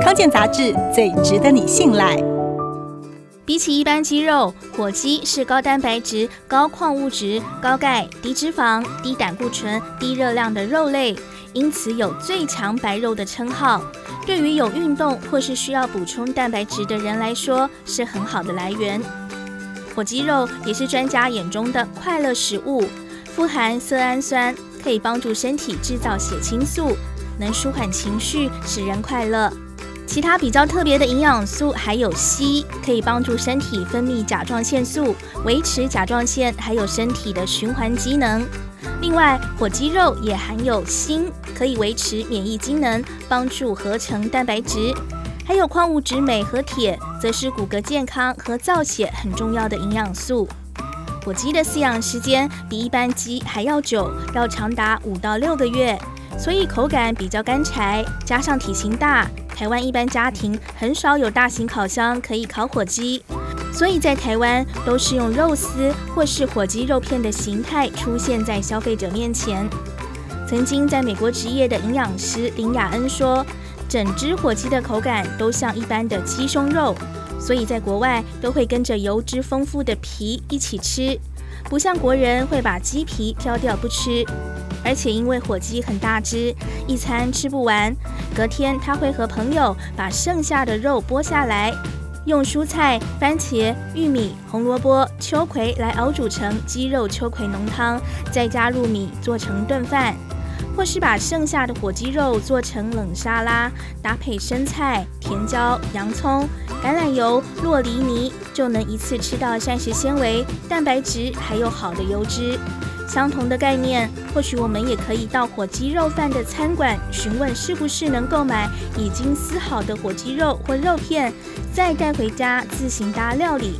康健杂志最值得你信赖。比起一般鸡肉，火鸡是高蛋白质、高矿物质、高钙、低脂肪、低胆固醇、低热量的肉类，因此有“最强白肉”的称号。对于有运动或是需要补充蛋白质的人来说，是很好的来源。火鸡肉也是专家眼中的快乐食物，富含色氨酸，可以帮助身体制造血清素，能舒缓情绪，使人快乐。其他比较特别的营养素还有硒，可以帮助身体分泌甲状腺素，维持甲状腺还有身体的循环机能。另外，火鸡肉也含有锌，可以维持免疫机能，帮助合成蛋白质。还有矿物质镁和铁，则是骨骼健康和造血很重要的营养素。火鸡的饲养时间比一般鸡还要久，要长达五到六个月，所以口感比较干柴，加上体型大。台湾一般家庭很少有大型烤箱可以烤火鸡，所以在台湾都是用肉丝或是火鸡肉片的形态出现在消费者面前。曾经在美国执业的营养师林雅恩说，整只火鸡的口感都像一般的鸡胸肉，所以在国外都会跟着油脂丰富的皮一起吃，不像国人会把鸡皮挑掉不吃。而且因为火鸡很大只，一餐吃不完，隔天他会和朋友把剩下的肉剥下来，用蔬菜、番茄、玉米、红萝卜、秋葵来熬煮成鸡肉秋葵浓汤，再加入米做成炖饭，或是把剩下的火鸡肉做成冷沙拉，搭配生菜、甜椒、洋葱、橄榄油、洛梨泥，就能一次吃到膳食纤维、蛋白质还有好的油脂。相同的概念，或许我们也可以到火鸡肉饭的餐馆询问，是不是能购买已经撕好的火鸡肉或肉片，再带回家自行搭料理，